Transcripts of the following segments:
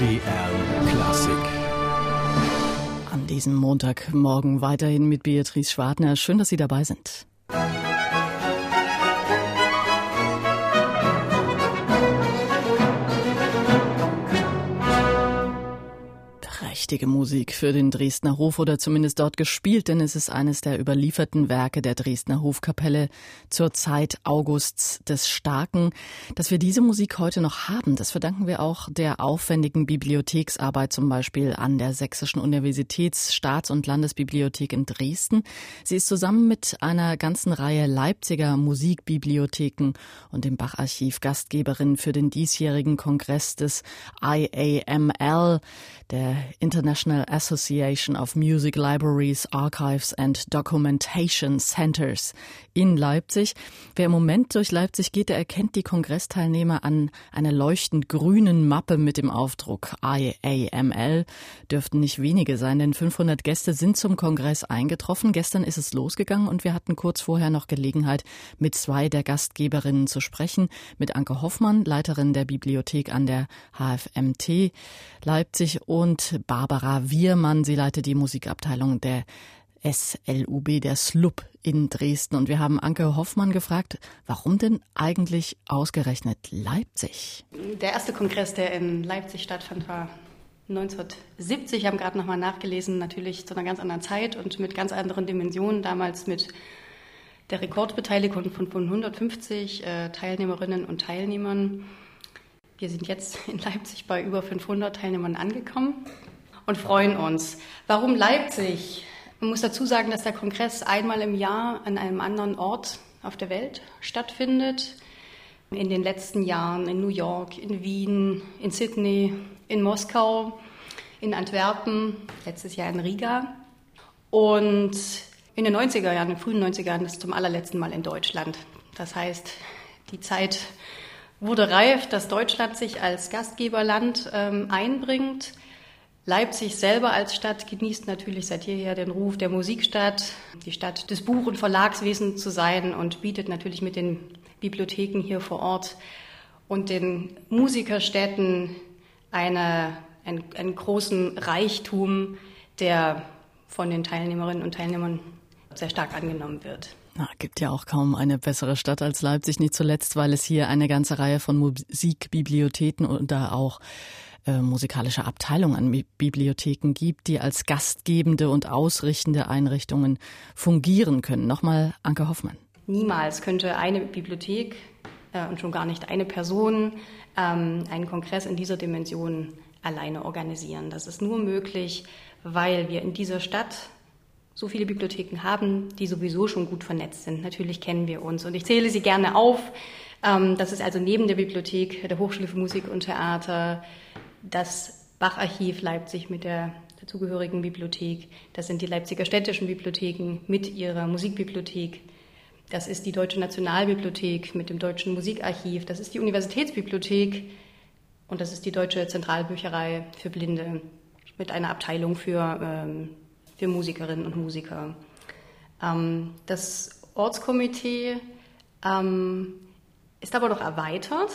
MDR Klassik. An diesem Montagmorgen weiterhin mit Beatrice Schwartner. Schön, dass Sie dabei sind. Prächtige Musik für den Dresdner Hof oder zumindest dort gespielt, denn es ist eines der überlieferten Werke der Dresdner Hofkapelle zur Zeit Augusts des Starken. Dass wir diese Musik heute noch haben, das verdanken wir auch der aufwendigen Bibliotheksarbeit zum Beispiel an der Sächsischen Universitäts-, und Landesbibliothek in Dresden. Sie ist zusammen mit einer ganzen Reihe Leipziger Musikbibliotheken und dem Bacharchiv Gastgeberin für den diesjährigen Kongress des IAML, der International Association of Music Libraries, Archives and Documentation Centers in Leipzig. Wer im Moment durch Leipzig geht, der erkennt die Kongressteilnehmer an einer leuchtend grünen Mappe mit dem Aufdruck IAML. Dürften nicht wenige sein, denn 500 Gäste sind zum Kongress eingetroffen. Gestern ist es losgegangen und wir hatten kurz vorher noch Gelegenheit, mit zwei der Gastgeberinnen zu sprechen. Mit Anke Hoffmann, Leiterin der Bibliothek an der HFMT Leipzig und Barbara Wiermann. Sie leitet die Musikabteilung der SLUB, der SLUB in Dresden. Und wir haben Anke Hoffmann gefragt, warum denn eigentlich ausgerechnet Leipzig? Der erste Kongress, der in Leipzig stattfand, war 1970. Wir haben gerade nochmal nachgelesen, natürlich zu einer ganz anderen Zeit und mit ganz anderen Dimensionen. Damals mit der Rekordbeteiligung von 150 äh, Teilnehmerinnen und Teilnehmern. Wir sind jetzt in Leipzig bei über 500 Teilnehmern angekommen und freuen uns. Warum Leipzig? Man muss dazu sagen, dass der Kongress einmal im Jahr an einem anderen Ort auf der Welt stattfindet. In den letzten Jahren in New York, in Wien, in Sydney, in Moskau, in Antwerpen, letztes Jahr in Riga. Und in den 90er Jahren, in den frühen 90er Jahren, das zum allerletzten Mal in Deutschland. Das heißt, die Zeit wurde reif, dass Deutschland sich als Gastgeberland ähm, einbringt. Leipzig selber als Stadt genießt natürlich seit jeher den Ruf der Musikstadt, die Stadt des Buch- und Verlagswesens zu sein und bietet natürlich mit den Bibliotheken hier vor Ort und den Musikerstädten eine, einen, einen großen Reichtum, der von den Teilnehmerinnen und Teilnehmern sehr stark angenommen wird. Na, gibt ja auch kaum eine bessere Stadt als Leipzig, nicht zuletzt, weil es hier eine ganze Reihe von Musikbibliotheken und da auch äh, musikalische Abteilungen an Bibliotheken gibt, die als gastgebende und ausrichtende Einrichtungen fungieren können. Nochmal Anke Hoffmann. Niemals könnte eine Bibliothek äh, und schon gar nicht eine Person ähm, einen Kongress in dieser Dimension alleine organisieren. Das ist nur möglich, weil wir in dieser Stadt so viele Bibliotheken haben, die sowieso schon gut vernetzt sind. Natürlich kennen wir uns und ich zähle sie gerne auf. Ähm, das ist also neben der Bibliothek der Hochschule für Musik und Theater, das Bacharchiv Leipzig mit der dazugehörigen Bibliothek. Das sind die Leipziger städtischen Bibliotheken mit ihrer Musikbibliothek. Das ist die Deutsche Nationalbibliothek mit dem Deutschen Musikarchiv. Das ist die Universitätsbibliothek und das ist die Deutsche Zentralbücherei für Blinde mit einer Abteilung für ähm, für Musikerinnen und Musiker. Ähm, das Ortskomitee ähm, ist aber noch erweitert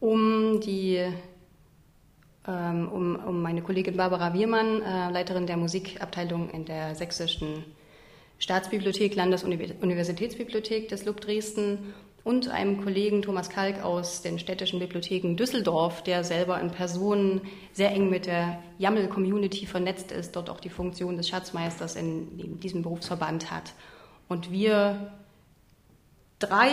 um die um, um meine Kollegin Barbara Wiermann, äh, Leiterin der Musikabteilung in der Sächsischen Staatsbibliothek, Landesuniversitätsbibliothek des LUB Dresden und einem Kollegen Thomas Kalk aus den städtischen Bibliotheken Düsseldorf, der selber in Person sehr eng mit der YAML-Community vernetzt ist, dort auch die Funktion des Schatzmeisters in, in diesem Berufsverband hat. Und wir drei,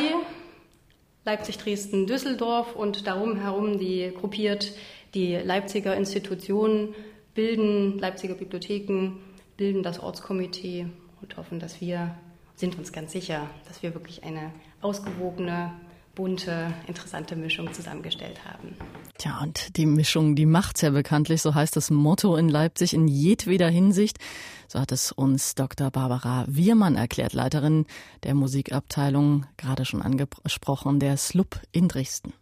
Leipzig, Dresden, Düsseldorf und darum herum die gruppiert die Leipziger Institutionen bilden, Leipziger Bibliotheken bilden das Ortskomitee und hoffen, dass wir sind uns ganz sicher, dass wir wirklich eine ausgewogene, bunte, interessante Mischung zusammengestellt haben. Tja, und die Mischung, die macht's ja bekanntlich, so heißt das Motto in Leipzig in jedweder Hinsicht. So hat es uns Dr. Barbara Wiermann erklärt, Leiterin der Musikabteilung, gerade schon angesprochen, der SLUB in Dresden.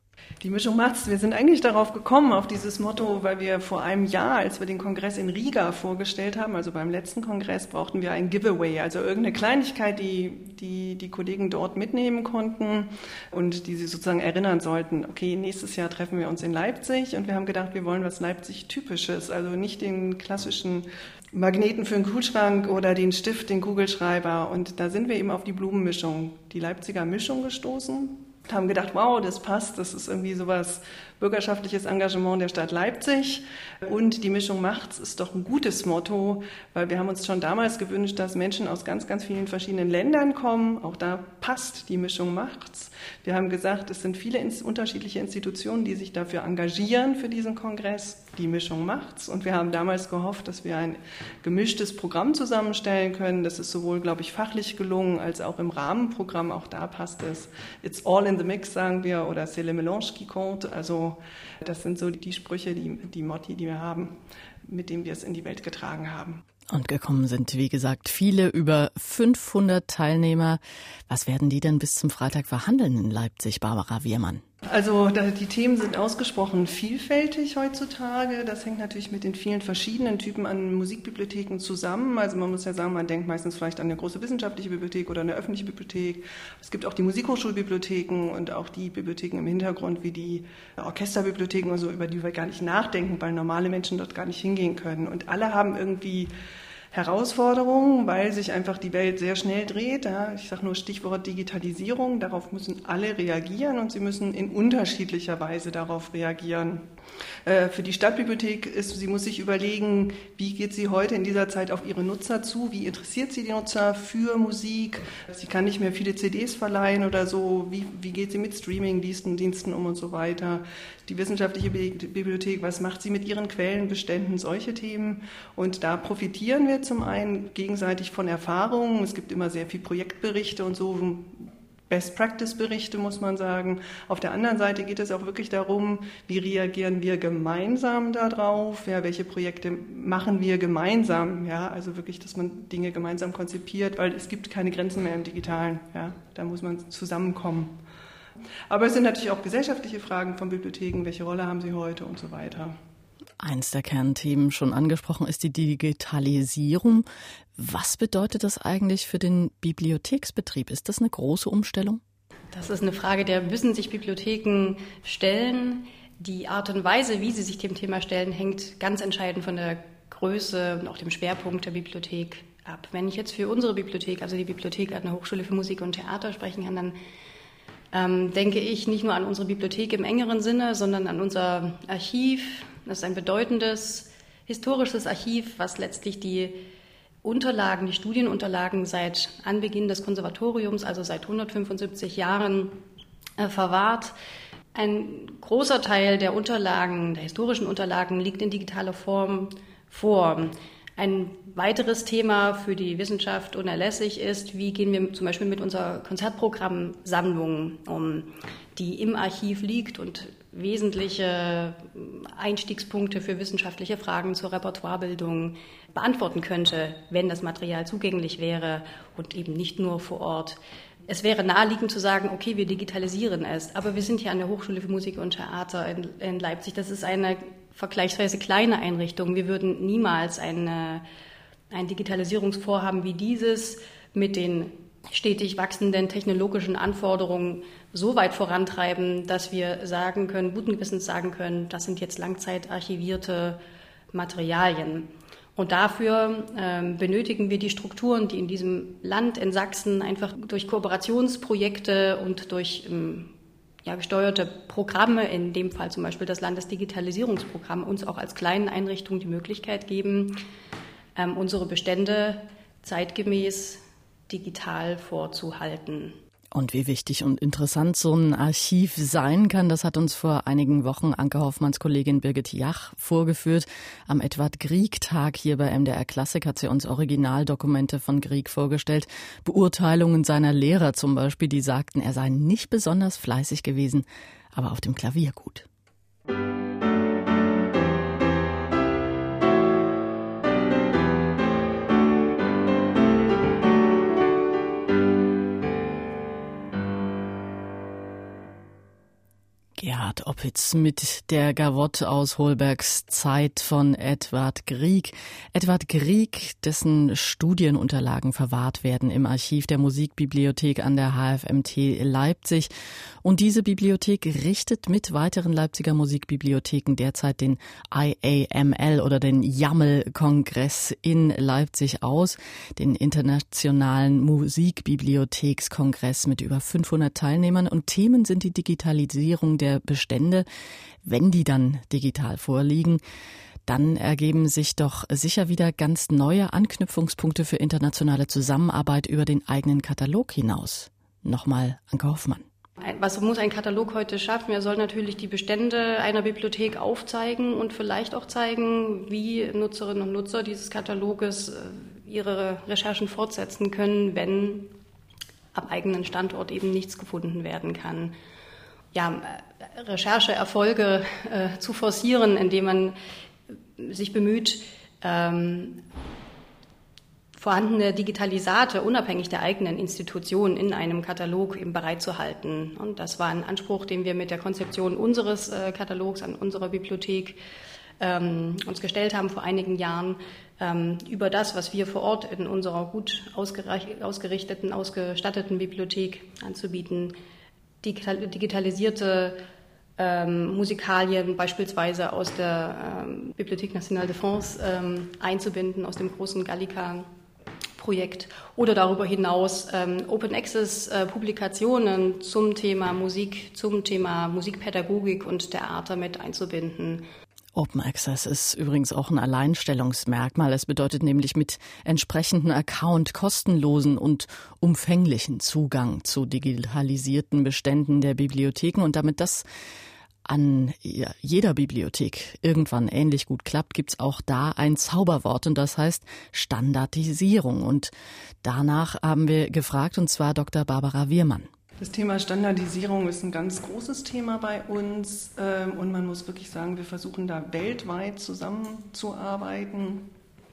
Die Mischung macht's. Wir sind eigentlich darauf gekommen, auf dieses Motto, weil wir vor einem Jahr, als wir den Kongress in Riga vorgestellt haben, also beim letzten Kongress, brauchten wir ein Giveaway, also irgendeine Kleinigkeit, die die, die Kollegen dort mitnehmen konnten und die sie sozusagen erinnern sollten, okay, nächstes Jahr treffen wir uns in Leipzig und wir haben gedacht, wir wollen was Leipzig-typisches, also nicht den klassischen Magneten für den Kühlschrank oder den Stift, den Kugelschreiber. Und da sind wir eben auf die Blumenmischung, die Leipziger Mischung gestoßen haben gedacht, wow, das passt, das ist irgendwie sowas bürgerschaftliches Engagement der Stadt Leipzig und die Mischung macht's ist doch ein gutes Motto, weil wir haben uns schon damals gewünscht, dass Menschen aus ganz, ganz vielen verschiedenen Ländern kommen. Auch da passt die Mischung macht's. Wir haben gesagt, es sind viele unterschiedliche Institutionen, die sich dafür engagieren für diesen Kongress. Die Mischung macht's. Und wir haben damals gehofft, dass wir ein gemischtes Programm zusammenstellen können. Das ist sowohl, glaube ich, fachlich gelungen als auch im Rahmenprogramm. Auch da passt es. It's all in the mix, sagen wir, oder c'est le mélange qui compte. Also das sind so die Sprüche, die, die Motti, die wir haben, mit denen wir es in die Welt getragen haben. Und gekommen sind, wie gesagt, viele, über 500 Teilnehmer. Was werden die denn bis zum Freitag verhandeln in Leipzig, Barbara Wiermann? Also die Themen sind ausgesprochen vielfältig heutzutage. Das hängt natürlich mit den vielen verschiedenen Typen an Musikbibliotheken zusammen. Also man muss ja sagen, man denkt meistens vielleicht an eine große wissenschaftliche Bibliothek oder eine öffentliche Bibliothek. Es gibt auch die Musikhochschulbibliotheken und auch die Bibliotheken im Hintergrund wie die Orchesterbibliotheken und so, über die wir gar nicht nachdenken, weil normale Menschen dort gar nicht hingehen können. Und alle haben irgendwie Herausforderungen, weil sich einfach die Welt sehr schnell dreht. Ja, ich sage nur Stichwort Digitalisierung. Darauf müssen alle reagieren und sie müssen in unterschiedlicher Weise darauf reagieren. Äh, für die Stadtbibliothek ist, sie muss sich überlegen, wie geht sie heute in dieser Zeit auf ihre Nutzer zu, wie interessiert sie die Nutzer für Musik. Sie kann nicht mehr viele CDs verleihen oder so, wie, wie geht sie mit Streaming-Diensten Diensten um und so weiter. Die wissenschaftliche Bibliothek, was macht sie mit ihren Quellenbeständen, solche Themen. Und da profitieren wir zum einen gegenseitig von Erfahrungen. Es gibt immer sehr viel Projektberichte und so, Best-Practice-Berichte, muss man sagen. Auf der anderen Seite geht es auch wirklich darum, wie reagieren wir gemeinsam darauf, ja, welche Projekte machen wir gemeinsam, ja, also wirklich, dass man Dinge gemeinsam konzipiert, weil es gibt keine Grenzen mehr im Digitalen, ja, da muss man zusammenkommen. Aber es sind natürlich auch gesellschaftliche Fragen von Bibliotheken, welche Rolle haben sie heute und so weiter. Eins der Kernthemen schon angesprochen ist die Digitalisierung. Was bedeutet das eigentlich für den Bibliotheksbetrieb? Ist das eine große Umstellung? Das ist eine Frage, der müssen sich Bibliotheken stellen. Die Art und Weise, wie sie sich dem Thema stellen, hängt ganz entscheidend von der Größe und auch dem Schwerpunkt der Bibliothek ab. Wenn ich jetzt für unsere Bibliothek, also die Bibliothek an der Hochschule für Musik und Theater sprechen kann, dann ähm, denke ich nicht nur an unsere Bibliothek im engeren Sinne, sondern an unser Archiv, das ist ein bedeutendes historisches Archiv, was letztlich die Unterlagen, die Studienunterlagen seit Anbeginn des Konservatoriums, also seit 175 Jahren, äh, verwahrt. Ein großer Teil der Unterlagen, der historischen Unterlagen, liegt in digitaler Form vor. Ein weiteres Thema für die Wissenschaft unerlässlich ist, wie gehen wir zum Beispiel mit unserer Konzertprogrammsammlung um, die im Archiv liegt und wesentliche Einstiegspunkte für wissenschaftliche Fragen zur Repertoirebildung beantworten könnte, wenn das Material zugänglich wäre und eben nicht nur vor Ort. Es wäre naheliegend zu sagen, okay, wir digitalisieren es, aber wir sind hier an der Hochschule für Musik und Theater in, in Leipzig. Das ist eine vergleichsweise kleine Einrichtung. Wir würden niemals eine, ein Digitalisierungsvorhaben wie dieses mit den stetig wachsenden technologischen Anforderungen so weit vorantreiben, dass wir sagen können, guten Gewissens sagen können, das sind jetzt langzeitarchivierte Materialien. Und dafür ähm, benötigen wir die Strukturen, die in diesem Land, in Sachsen, einfach durch Kooperationsprojekte und durch ähm, ja, gesteuerte Programme, in dem Fall zum Beispiel das Landesdigitalisierungsprogramm, uns auch als kleinen Einrichtungen die Möglichkeit geben, ähm, unsere Bestände zeitgemäß digital vorzuhalten. Und wie wichtig und interessant so ein Archiv sein kann, das hat uns vor einigen Wochen Anke Hoffmanns Kollegin Birgit Jach vorgeführt. Am Edward Grieg-Tag hier bei MDR Klassik hat sie uns Originaldokumente von Grieg vorgestellt. Beurteilungen seiner Lehrer zum Beispiel, die sagten, er sei nicht besonders fleißig gewesen, aber auf dem Klavier gut. Gerhard Oppitz mit der Gavotte aus Holbergs Zeit von Edward Grieg. Edward Grieg, dessen Studienunterlagen verwahrt werden im Archiv der Musikbibliothek an der HFMT Leipzig. Und diese Bibliothek richtet mit weiteren Leipziger Musikbibliotheken derzeit den IAML oder den YAML-Kongress in Leipzig aus, den internationalen Musikbibliothekskongress mit über 500 Teilnehmern. Und Themen sind die Digitalisierung der Bestände, wenn die dann digital vorliegen, dann ergeben sich doch sicher wieder ganz neue Anknüpfungspunkte für internationale Zusammenarbeit über den eigenen Katalog hinaus. Nochmal Anke Hoffmann. Was muss ein Katalog heute schaffen? Er soll natürlich die Bestände einer Bibliothek aufzeigen und vielleicht auch zeigen, wie Nutzerinnen und Nutzer dieses Kataloges äh, ihre Recherchen fortsetzen können, wenn am eigenen Standort eben nichts gefunden werden kann ja, Rechercheerfolge äh, zu forcieren, indem man sich bemüht, ähm, vorhandene Digitalisate unabhängig der eigenen Institution in einem Katalog eben bereitzuhalten. Und das war ein Anspruch, den wir mit der Konzeption unseres äh, Katalogs an unserer Bibliothek ähm, uns gestellt haben vor einigen Jahren, ähm, über das, was wir vor Ort in unserer gut ausgerichteten, ausgestatteten Bibliothek anzubieten digitalisierte ähm, Musikalien beispielsweise aus der ähm, Bibliothèque Nationale de France ähm, einzubinden, aus dem großen Gallica. Projekt oder darüber hinaus ähm, Open Access äh, Publikationen zum Thema Musik, zum Thema Musikpädagogik und Theater mit einzubinden. Open Access ist übrigens auch ein Alleinstellungsmerkmal. Es bedeutet nämlich mit entsprechendem Account kostenlosen und umfänglichen Zugang zu digitalisierten Beständen der Bibliotheken und damit das an jeder Bibliothek irgendwann ähnlich gut klappt, gibt es auch da ein Zauberwort und das heißt Standardisierung. Und danach haben wir gefragt, und zwar Dr. Barbara Wiermann. Das Thema Standardisierung ist ein ganz großes Thema bei uns ähm, und man muss wirklich sagen, wir versuchen da weltweit zusammenzuarbeiten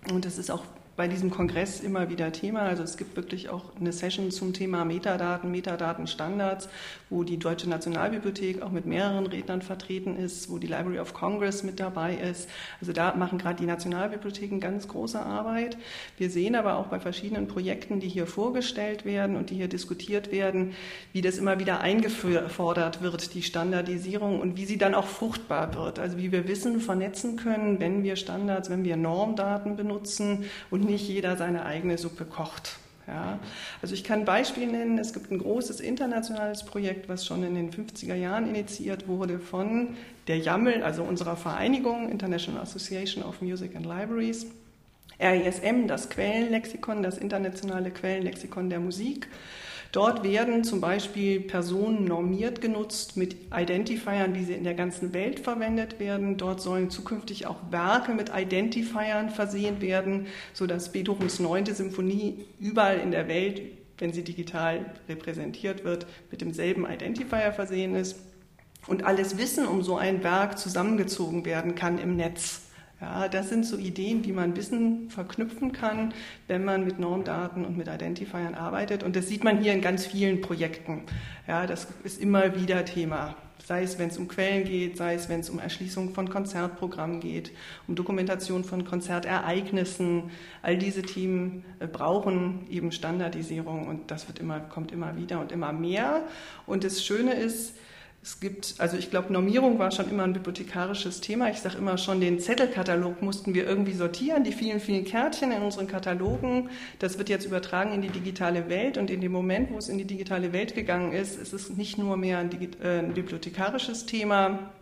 und das ist auch bei diesem Kongress immer wieder Thema. Also es gibt wirklich auch eine Session zum Thema Metadaten, Metadatenstandards, wo die Deutsche Nationalbibliothek auch mit mehreren Rednern vertreten ist, wo die Library of Congress mit dabei ist. Also da machen gerade die Nationalbibliotheken ganz große Arbeit. Wir sehen aber auch bei verschiedenen Projekten, die hier vorgestellt werden und die hier diskutiert werden, wie das immer wieder eingefordert wird, die Standardisierung und wie sie dann auch fruchtbar wird. Also wie wir Wissen vernetzen können, wenn wir Standards, wenn wir Normdaten benutzen und nicht jeder seine eigene Suppe kocht. Ja, also ich kann ein Beispiel nennen. Es gibt ein großes internationales Projekt, was schon in den 50er Jahren initiiert wurde von der YAML, also unserer Vereinigung International Association of Music and Libraries, RISM, das Quellenlexikon, das internationale Quellenlexikon der Musik. Dort werden zum Beispiel Personen normiert genutzt mit Identifiern, wie sie in der ganzen Welt verwendet werden. Dort sollen zukünftig auch Werke mit Identifiern versehen werden, sodass Beethovens neunte Symphonie überall in der Welt, wenn sie digital repräsentiert wird, mit demselben Identifier versehen ist. Und alles Wissen um so ein Werk zusammengezogen werden kann im Netz. Ja, das sind so Ideen, wie man Wissen verknüpfen kann, wenn man mit Normdaten und mit Identifiern arbeitet. Und das sieht man hier in ganz vielen Projekten. Ja, das ist immer wieder Thema. Sei es, wenn es um Quellen geht, sei es, wenn es um Erschließung von Konzertprogrammen geht, um Dokumentation von Konzertereignissen. All diese Themen äh, brauchen eben Standardisierung und das wird immer, kommt immer wieder und immer mehr. Und das Schöne ist, es gibt, also ich glaube, Normierung war schon immer ein bibliothekarisches Thema. Ich sage immer schon, den Zettelkatalog mussten wir irgendwie sortieren, die vielen, vielen Kärtchen in unseren Katalogen. Das wird jetzt übertragen in die digitale Welt und in dem Moment, wo es in die digitale Welt gegangen ist, ist es nicht nur mehr ein, äh, ein bibliothekarisches Thema,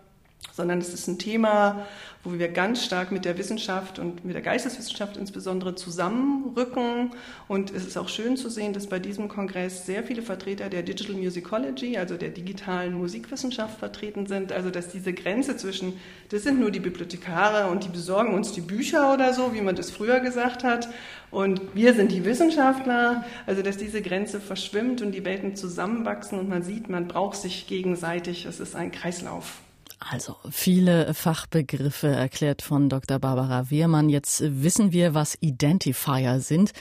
sondern es ist ein Thema, wo wir ganz stark mit der Wissenschaft und mit der Geisteswissenschaft insbesondere zusammenrücken. Und es ist auch schön zu sehen, dass bei diesem Kongress sehr viele Vertreter der Digital Musicology, also der digitalen Musikwissenschaft vertreten sind. Also dass diese Grenze zwischen, das sind nur die Bibliothekare und die besorgen uns die Bücher oder so, wie man das früher gesagt hat, und wir sind die Wissenschaftler, also dass diese Grenze verschwimmt und die Welten zusammenwachsen und man sieht, man braucht sich gegenseitig. Es ist ein Kreislauf. Also viele Fachbegriffe erklärt von Dr. Barbara Wehrmann. Jetzt wissen wir, was Identifier sind.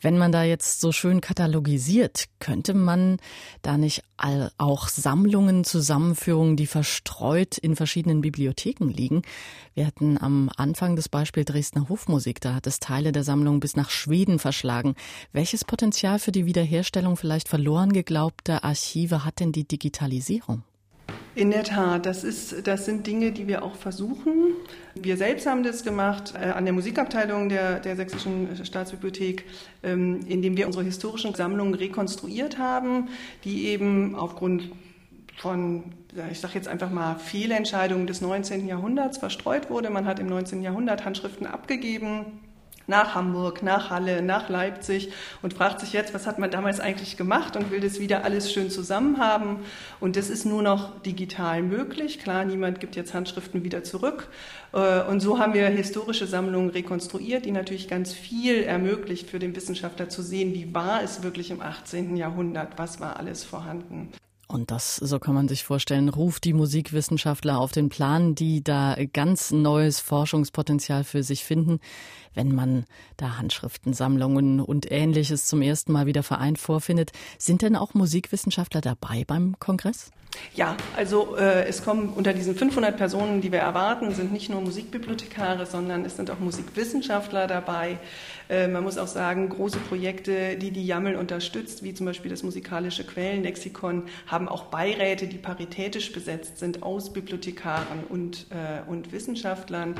Wenn man da jetzt so schön katalogisiert, könnte man da nicht auch Sammlungen, Zusammenführungen, die verstreut in verschiedenen Bibliotheken liegen? Wir hatten am Anfang das Beispiel Dresdner Hofmusik, da hat es Teile der Sammlung bis nach Schweden verschlagen. Welches Potenzial für die Wiederherstellung vielleicht verloren geglaubter Archive hat denn die Digitalisierung? In der Tat, das, ist, das sind Dinge, die wir auch versuchen. Wir selbst haben das gemacht äh, an der Musikabteilung der, der Sächsischen Staatsbibliothek, ähm, indem wir unsere historischen Sammlungen rekonstruiert haben, die eben aufgrund von, ich sage jetzt einfach mal, Fehlentscheidungen des 19. Jahrhunderts verstreut wurde. Man hat im 19. Jahrhundert Handschriften abgegeben nach Hamburg, nach Halle, nach Leipzig und fragt sich jetzt, was hat man damals eigentlich gemacht und will das wieder alles schön zusammen haben. Und das ist nur noch digital möglich. Klar, niemand gibt jetzt Handschriften wieder zurück. Äh, und so haben wir historische Sammlungen rekonstruiert, die natürlich ganz viel ermöglicht für den Wissenschaftler zu sehen, wie war es wirklich im 18. Jahrhundert, was war alles vorhanden. Und das, so kann man sich vorstellen, ruft die Musikwissenschaftler auf den Plan, die da ganz neues Forschungspotenzial für sich finden, wenn man da Handschriftensammlungen und ähnliches zum ersten Mal wieder vereint vorfindet. Sind denn auch Musikwissenschaftler dabei beim Kongress? Ja, also äh, es kommen unter diesen 500 Personen, die wir erwarten, sind nicht nur Musikbibliothekare, sondern es sind auch Musikwissenschaftler dabei. Äh, man muss auch sagen, große Projekte, die die Jammel unterstützt, wie zum Beispiel das musikalische Quellenlexikon, haben auch Beiräte, die paritätisch besetzt sind aus Bibliothekaren und, äh, und Wissenschaftlern.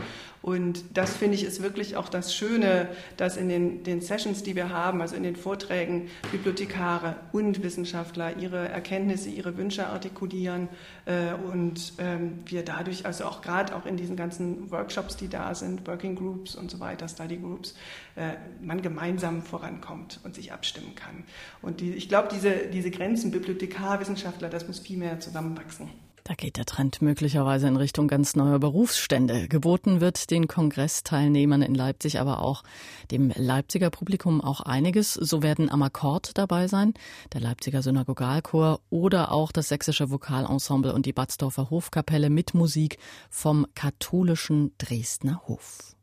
Und das finde ich ist wirklich auch das Schöne, dass in den, den Sessions, die wir haben, also in den Vorträgen, Bibliothekare und Wissenschaftler ihre Erkenntnisse, ihre Wünsche artikulieren äh, und ähm, wir dadurch, also auch gerade auch in diesen ganzen Workshops, die da sind, Working Groups und so weiter, Study Groups, äh, man gemeinsam vorankommt und sich abstimmen kann. Und die, ich glaube, diese, diese Grenzen Bibliothekar, Wissenschaftler, das muss viel mehr zusammenwachsen. Da geht der Trend möglicherweise in Richtung ganz neuer Berufsstände. Geboten wird den Kongressteilnehmern in Leipzig, aber auch dem Leipziger Publikum auch einiges. So werden am Akkord dabei sein, der Leipziger Synagogalchor oder auch das sächsische Vokalensemble und die Batzdorfer Hofkapelle mit Musik vom katholischen Dresdner Hof.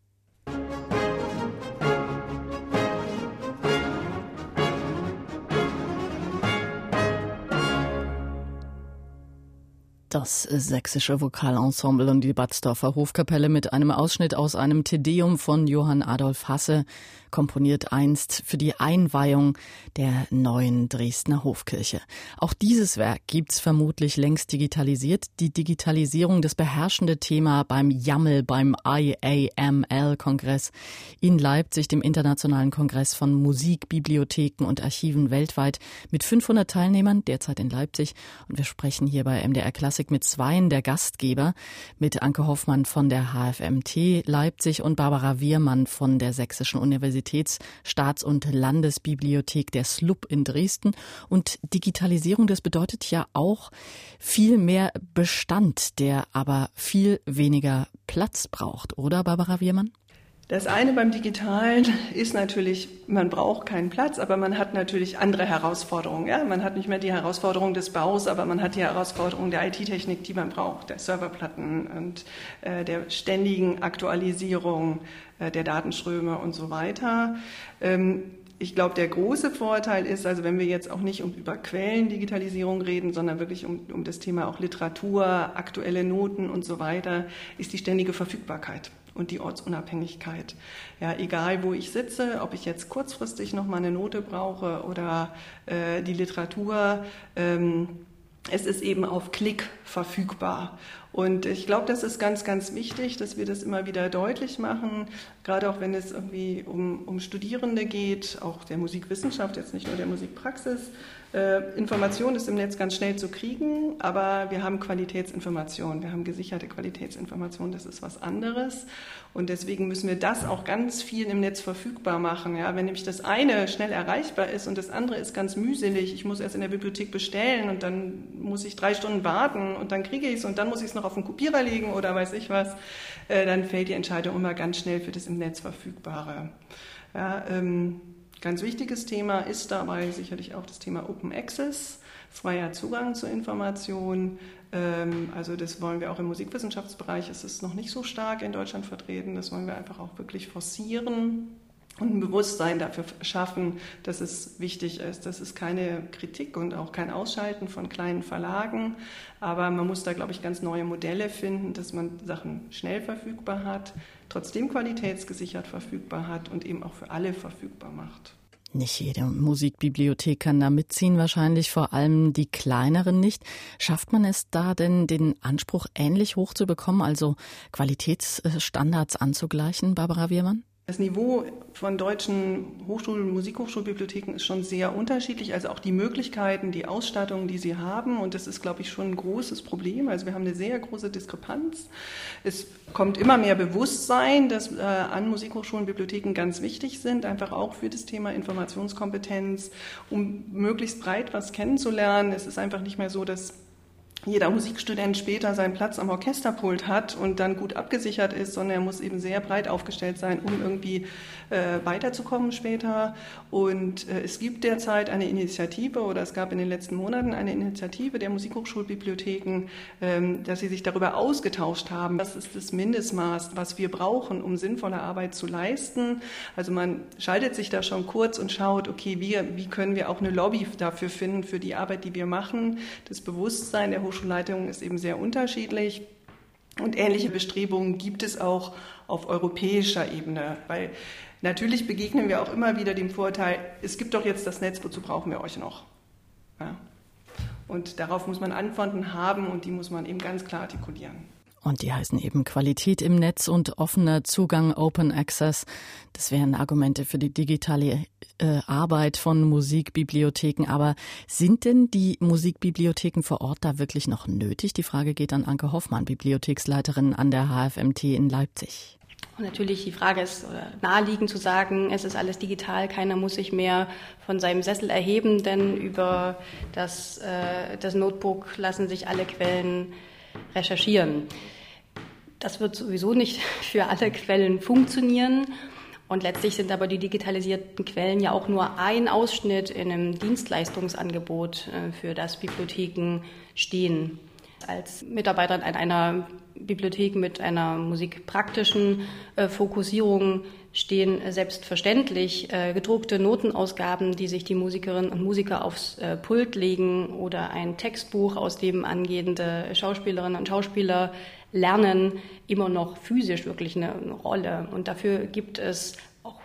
Das sächsische Vokalensemble und die Batzdorfer Hofkapelle mit einem Ausschnitt aus einem Tedeum von Johann Adolf Hasse, komponiert einst für die Einweihung der neuen Dresdner Hofkirche. Auch dieses Werk gibt's vermutlich längst digitalisiert. Die Digitalisierung, das beherrschende Thema beim YAML, beim IAML-Kongress in Leipzig, dem Internationalen Kongress von Musik, Bibliotheken und Archiven weltweit, mit 500 Teilnehmern, derzeit in Leipzig. Und wir sprechen hier bei MDR Klassik Klassik mit zweien der Gastgeber, mit Anke Hoffmann von der HFMT Leipzig und Barbara Wiermann von der Sächsischen Universitäts-, Staats- und Landesbibliothek der SLUB in Dresden. Und Digitalisierung, das bedeutet ja auch viel mehr Bestand, der aber viel weniger Platz braucht, oder Barbara Wiermann? Das eine beim Digitalen ist natürlich, man braucht keinen Platz, aber man hat natürlich andere Herausforderungen. Ja? Man hat nicht mehr die Herausforderung des Baus, aber man hat die Herausforderung der IT-Technik, die man braucht, der Serverplatten und äh, der ständigen Aktualisierung äh, der Datenströme und so weiter. Ähm, ich glaube, der große Vorteil ist, also wenn wir jetzt auch nicht um, über Quellendigitalisierung reden, sondern wirklich um, um das Thema auch Literatur, aktuelle Noten und so weiter, ist die ständige Verfügbarkeit und die Ortsunabhängigkeit. Ja, egal wo ich sitze, ob ich jetzt kurzfristig noch mal eine Note brauche oder äh, die Literatur, ähm, es ist eben auf Klick verfügbar. Und ich glaube, das ist ganz, ganz wichtig, dass wir das immer wieder deutlich machen, gerade auch wenn es irgendwie um, um Studierende geht, auch der Musikwissenschaft, jetzt nicht nur der Musikpraxis, äh, Information ist im Netz ganz schnell zu kriegen, aber wir haben Qualitätsinformation, wir haben gesicherte Qualitätsinformation, das ist was anderes. Und deswegen müssen wir das auch ganz viel im Netz verfügbar machen. Ja, wenn nämlich das eine schnell erreichbar ist und das andere ist ganz mühselig, ich muss erst in der Bibliothek bestellen und dann muss ich drei Stunden warten und dann kriege ich es und dann muss ich es noch auf den Kopierer legen oder weiß ich was, äh, dann fällt die Entscheidung immer ganz schnell für das im Netz Verfügbare. Ja, ähm, Ganz wichtiges Thema ist dabei sicherlich auch das Thema Open Access, freier Zugang zur Information. Ähm, also das wollen wir auch im Musikwissenschaftsbereich. Es ist noch nicht so stark in Deutschland vertreten. Das wollen wir einfach auch wirklich forcieren. Und ein Bewusstsein dafür schaffen, dass es wichtig ist. Das ist keine Kritik und auch kein Ausschalten von kleinen Verlagen, aber man muss da, glaube ich, ganz neue Modelle finden, dass man Sachen schnell verfügbar hat, trotzdem qualitätsgesichert verfügbar hat und eben auch für alle verfügbar macht. Nicht jede Musikbibliothek kann da mitziehen, wahrscheinlich vor allem die kleineren nicht. Schafft man es da denn, den Anspruch ähnlich hoch zu bekommen, also Qualitätsstandards anzugleichen, Barbara Wiermann? Das Niveau von deutschen Hochschulen und Musikhochschulbibliotheken ist schon sehr unterschiedlich. Also auch die Möglichkeiten, die Ausstattung, die sie haben. Und das ist, glaube ich, schon ein großes Problem. Also wir haben eine sehr große Diskrepanz. Es kommt immer mehr Bewusstsein, dass äh, an Musikhochschulen Bibliotheken ganz wichtig sind, einfach auch für das Thema Informationskompetenz, um möglichst breit was kennenzulernen. Es ist einfach nicht mehr so, dass jeder Musikstudent später seinen Platz am Orchesterpult hat und dann gut abgesichert ist, sondern er muss eben sehr breit aufgestellt sein, um irgendwie äh, weiterzukommen später. Und äh, es gibt derzeit eine Initiative oder es gab in den letzten Monaten eine Initiative der Musikhochschulbibliotheken, ähm, dass sie sich darüber ausgetauscht haben. Das ist das Mindestmaß, was wir brauchen, um sinnvolle Arbeit zu leisten. Also man schaltet sich da schon kurz und schaut, okay, wie, wie können wir auch eine Lobby dafür finden, für die Arbeit, die wir machen, das Bewusstsein der Hochschulleitung ist eben sehr unterschiedlich. Und ähnliche Bestrebungen gibt es auch auf europäischer Ebene, weil natürlich begegnen wir auch immer wieder dem Vorteil, es gibt doch jetzt das Netz, wozu brauchen wir euch noch? Ja. Und darauf muss man Antworten haben und die muss man eben ganz klar artikulieren. Und die heißen eben Qualität im Netz und offener Zugang, Open Access. Das wären Argumente für die digitale äh, Arbeit von Musikbibliotheken. Aber sind denn die Musikbibliotheken vor Ort da wirklich noch nötig? Die Frage geht an Anke Hoffmann, Bibliotheksleiterin an der HFMT in Leipzig. Und natürlich die Frage ist naheliegend zu sagen, es ist alles digital, keiner muss sich mehr von seinem Sessel erheben, denn über das, äh, das Notebook lassen sich alle Quellen recherchieren. Das wird sowieso nicht für alle Quellen funktionieren. Und letztlich sind aber die digitalisierten Quellen ja auch nur ein Ausschnitt in einem Dienstleistungsangebot, äh, für das Bibliotheken stehen. Als Mitarbeiterin einer Bibliothek mit einer musikpraktischen äh, Fokussierung stehen selbstverständlich äh, gedruckte Notenausgaben, die sich die Musikerinnen und Musiker aufs äh, Pult legen oder ein Textbuch, aus dem angehende Schauspielerinnen und Schauspieler lernen, immer noch physisch wirklich eine, Rolle. Und dafür gibt es auch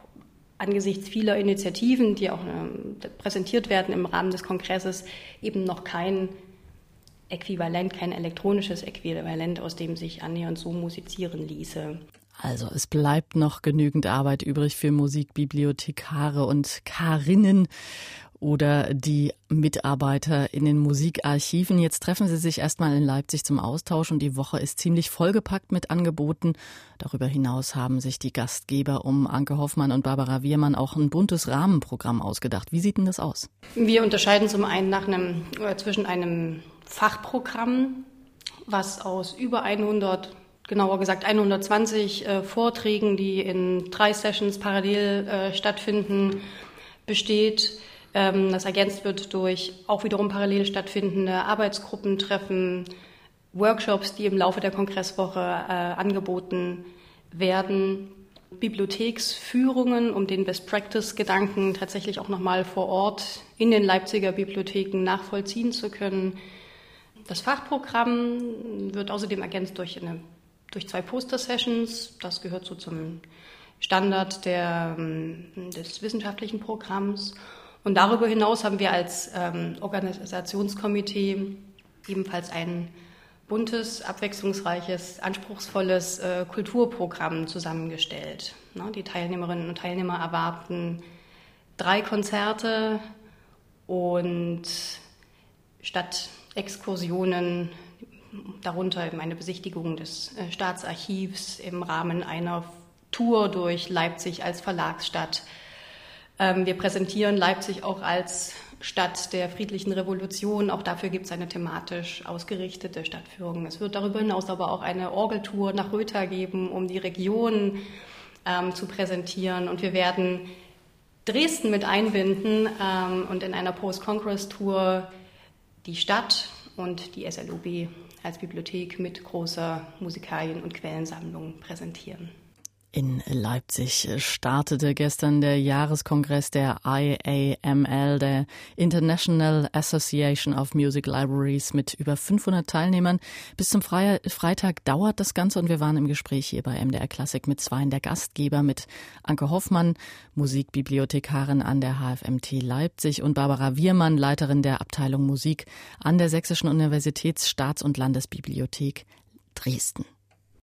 angesichts vieler Initiativen, die auch äh, präsentiert werden im Rahmen des Kongresses, eben noch kein Äquivalent, kein elektronisches Äquivalent, aus dem sich annähernd so musizieren ließe. Also es bleibt noch genügend Arbeit übrig für Musikbibliothekare und Karinnen oder die Mitarbeiter in den Musikarchiven. Jetzt treffen sie sich erstmal in Leipzig zum Austausch und die Woche ist ziemlich vollgepackt mit Angeboten. Darüber hinaus haben sich die Gastgeber um Anke Hoffmann und Barbara Wiermann auch ein buntes Rahmenprogramm ausgedacht. Wie sieht denn das aus? Wir unterscheiden zum einen nach einem, äh, zwischen einem Fachprogramm, was aus über 100 genauer gesagt 120 äh, Vorträgen, die in drei Sessions parallel äh, stattfinden, besteht. Ähm, das ergänzt wird durch auch wiederum parallel stattfindende Arbeitsgruppentreffen, Workshops, die im Laufe der Kongresswoche äh, angeboten werden, Bibliotheksführungen, um den Best-Practice-Gedanken tatsächlich auch nochmal vor Ort in den Leipziger Bibliotheken nachvollziehen zu können. Das Fachprogramm wird außerdem ergänzt durch eine durch zwei Poster-Sessions. Das gehört so zum Standard der, ähm, des wissenschaftlichen Programms. Und darüber hinaus haben wir als ähm, Organisationskomitee ebenfalls ein buntes, abwechslungsreiches, anspruchsvolles äh, Kulturprogramm zusammengestellt. Ne, die Teilnehmerinnen und Teilnehmer erwarten drei Konzerte und statt Exkursionen darunter eben eine Besichtigung des äh, Staatsarchivs im Rahmen einer Tour durch Leipzig als Verlagsstadt. Ähm, wir präsentieren Leipzig auch als Stadt der friedlichen Revolution. Auch dafür gibt es eine thematisch ausgerichtete Stadtführung. Es wird darüber hinaus aber auch eine Orgeltour nach Rötha geben, um die Region ähm, zu präsentieren. Und wir werden Dresden mit einbinden ähm, und in einer Post-Congress-Tour die Stadt und die SLOB als Bibliothek mit großer Musikalien- und Quellensammlung präsentieren. In Leipzig startete gestern der Jahreskongress der IAML, der International Association of Music Libraries, mit über 500 Teilnehmern. Bis zum Freitag dauert das Ganze und wir waren im Gespräch hier bei MDR Klassik mit zwei der Gastgeber, mit Anke Hoffmann, Musikbibliothekarin an der HFMT Leipzig und Barbara Wiermann, Leiterin der Abteilung Musik an der Sächsischen Universitäts-, Staats- und Landesbibliothek Dresden.